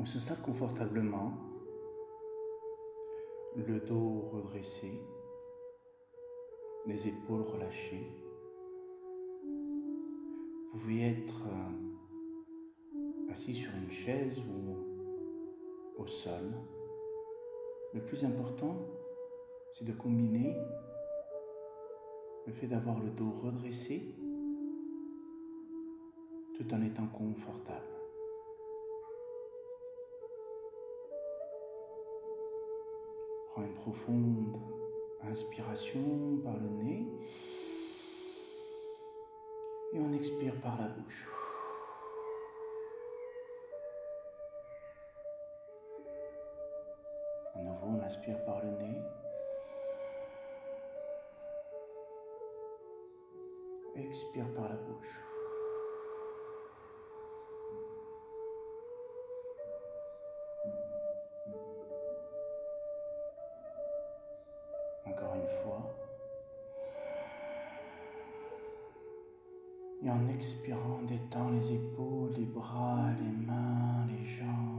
On s'installe confortablement, le dos redressé, les épaules relâchées. Vous pouvez être euh, assis sur une chaise ou au sol. Le plus important, c'est de combiner le fait d'avoir le dos redressé tout en étant confortable. Une profonde inspiration par le nez et on expire par la bouche. À nouveau, on inspire par le nez. Expire par la bouche. Expirant, détend les épaules, les bras, les mains, les jambes.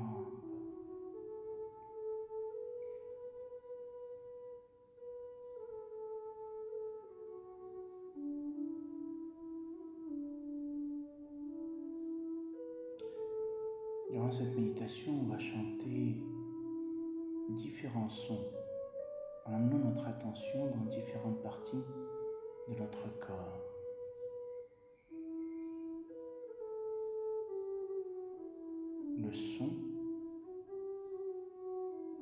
Durant cette méditation, on va chanter différents sons en amenant notre attention dans différentes parties de notre corps. Le son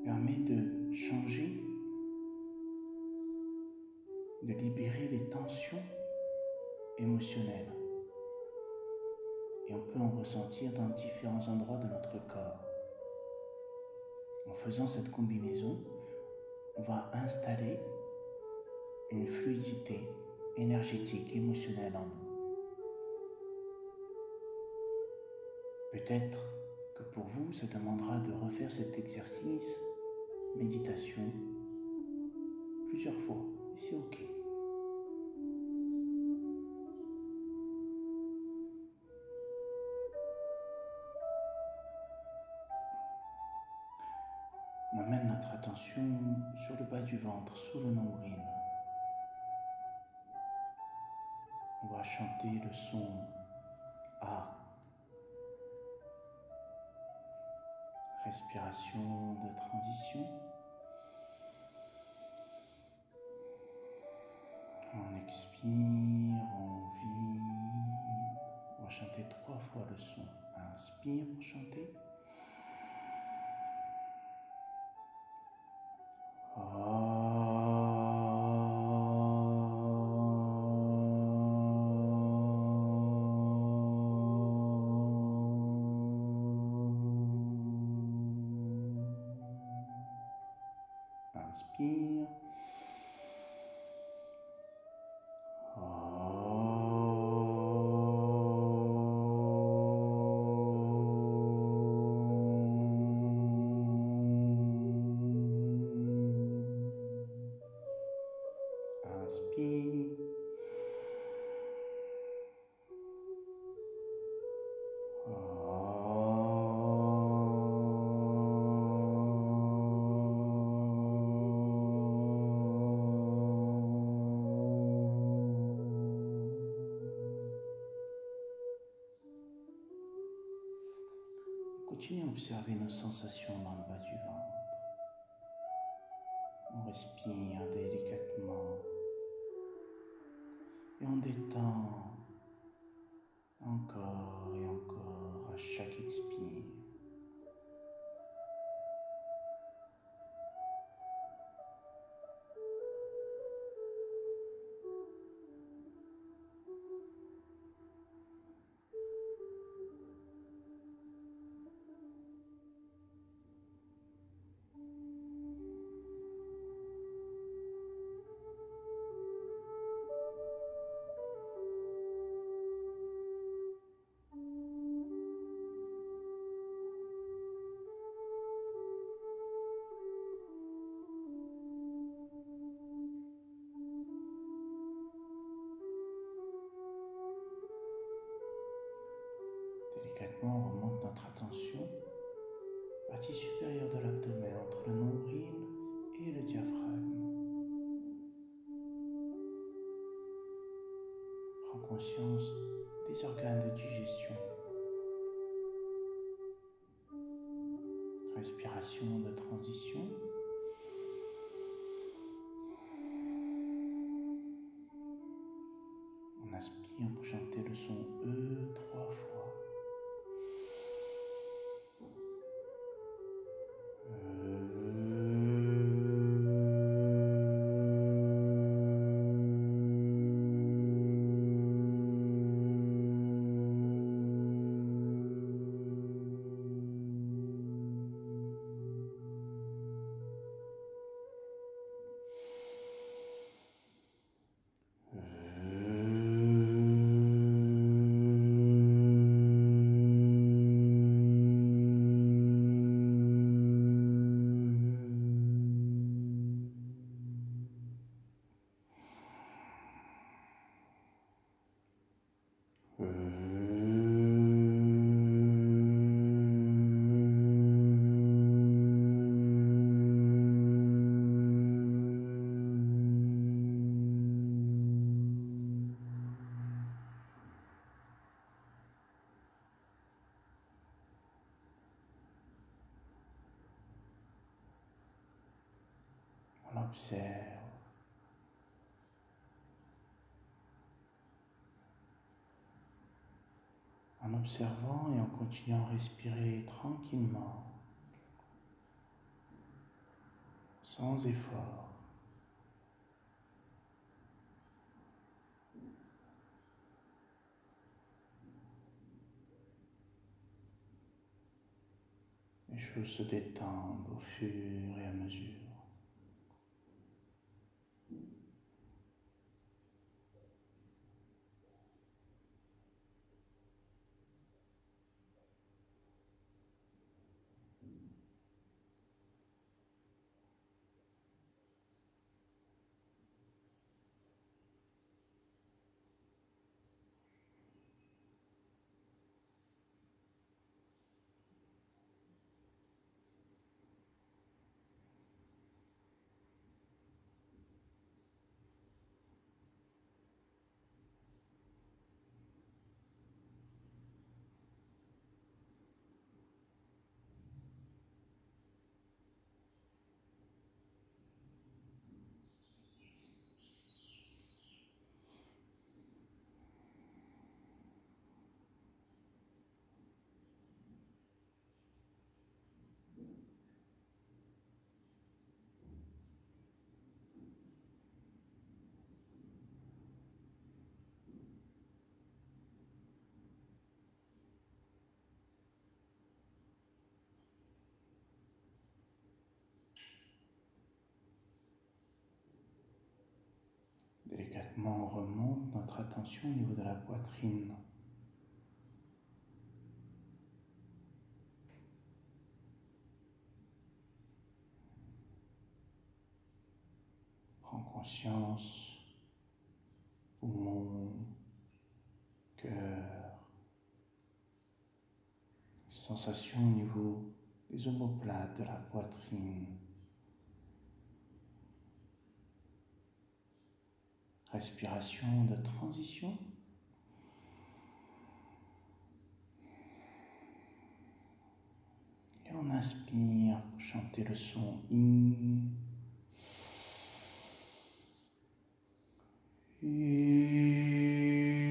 permet de changer, de libérer les tensions émotionnelles et on peut en ressentir dans différents endroits de notre corps. En faisant cette combinaison, on va installer une fluidité énergétique, émotionnelle en nous. Peut-être pour vous, ça demandera de refaire cet exercice, méditation, plusieurs fois, et c'est OK. On amène notre attention sur le bas du ventre, sous le nombril. On va chanter le son Respiration de transition. On expire, on vide. On va chanter trois fois le son. Inspire pour chanter. Inspire. Continuez à observer nos sensations dans le bas du ventre. On respire délicatement et on détend Délicatement, observant et en continuant à respirer tranquillement, sans effort. Les choses se détendent au fur et à mesure. On remonte notre attention au niveau de la poitrine. Prends conscience, poumon, cœur, sensation au niveau des omoplates de la poitrine. respiration de transition. Et on inspire pour chanter le son I. I.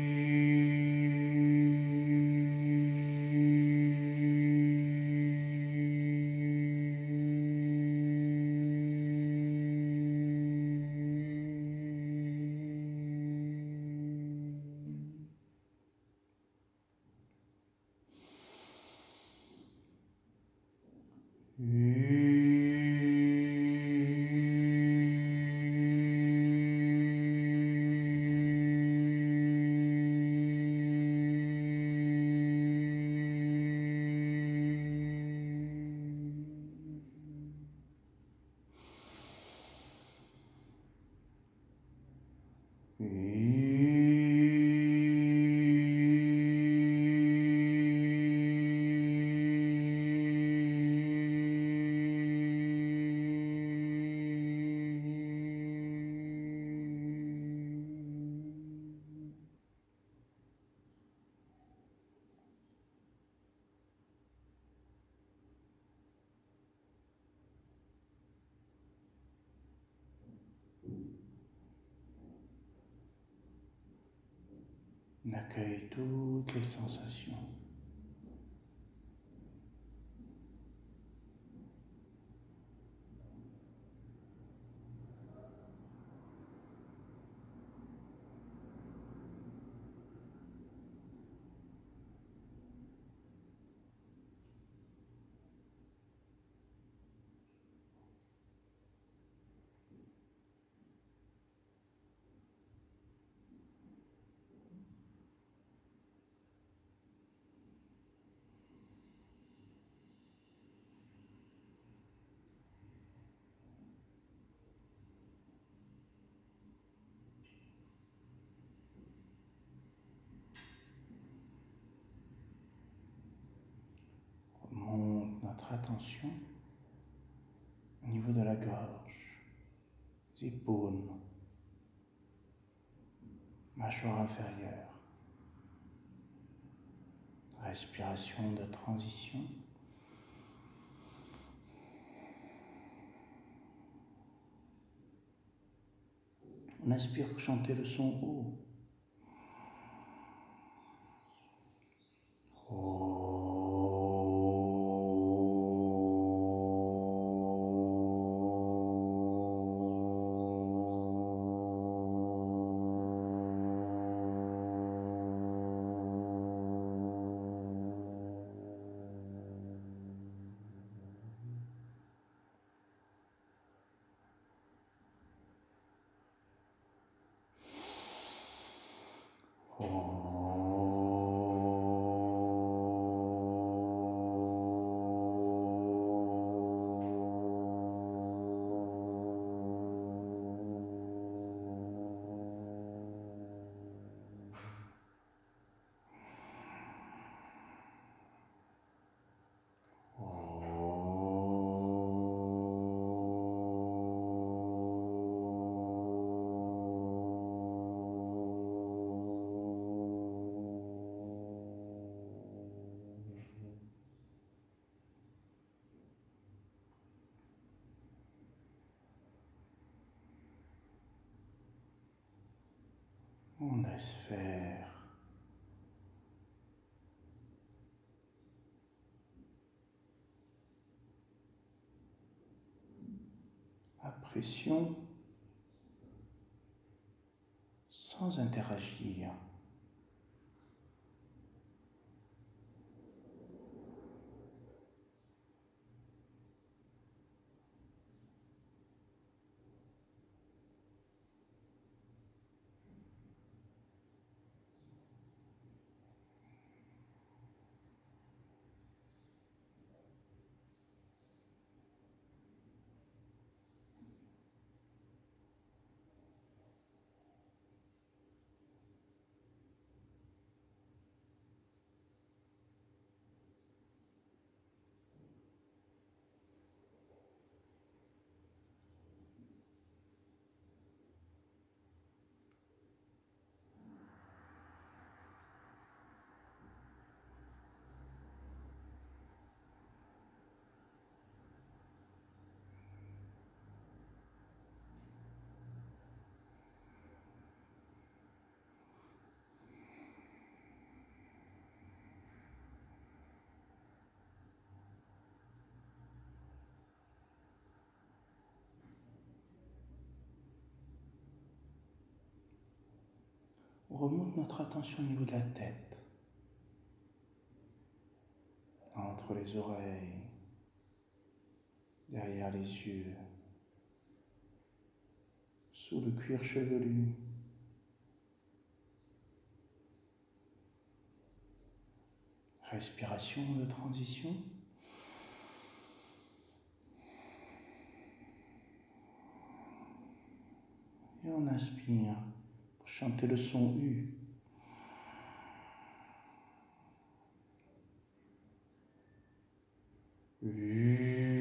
accueille toutes les sensations. Au niveau de la gorge, des épaules, mâchoire inférieure, respiration de transition. On inspire pour chanter le son haut. On laisse faire. À pression sans interagir. On remonte notre attention au niveau de la tête, entre les oreilles, derrière les yeux, sous le cuir chevelu. Respiration de transition. Et on inspire chanter le son U. Mm-hmm.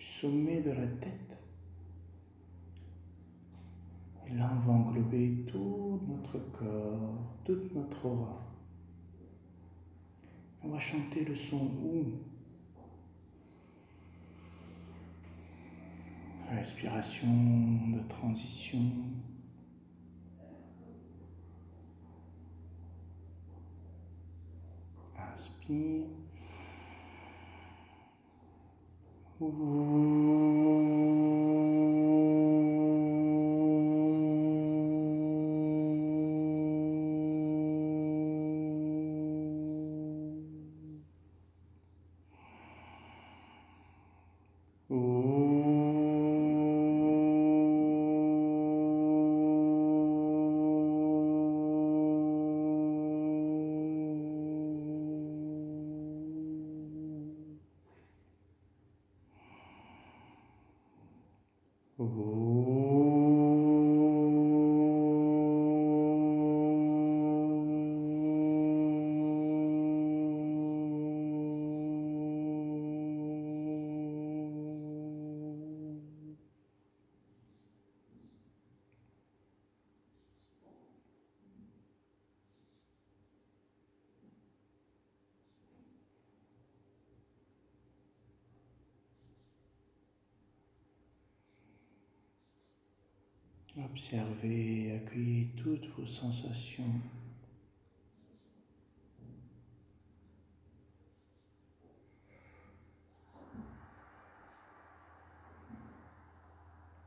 Sommet de la tête. Et là, on va englober tout notre corps, toute notre aura. On va chanter le son OUM. Respiration de transition. Inspire. Ooh. Observez, accueillez toutes vos sensations.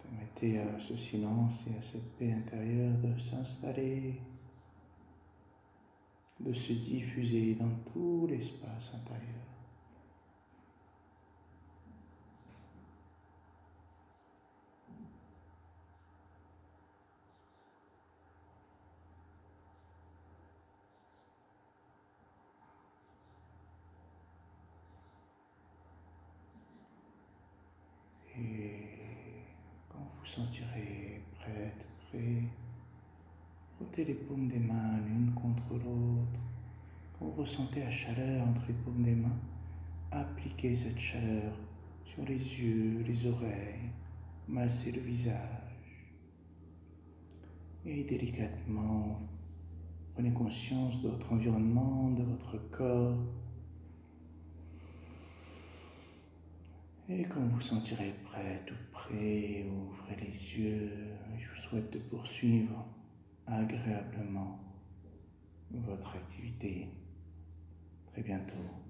Permettez à ce silence et à cette paix intérieure de s'installer, de se diffuser dans tout l'espace intérieur. vous sentirez prête, prêt. Les paumes des mains l'une contre l'autre. Vous ressentez la chaleur entre les paumes des mains, appliquez cette chaleur sur les yeux, les oreilles, massez le visage. Et délicatement, prenez conscience de votre environnement, de votre corps. Et quand vous sentirez prêt, tout prêt, ouvrez les yeux. Je vous souhaite de poursuivre agréablement votre activité. Très bientôt.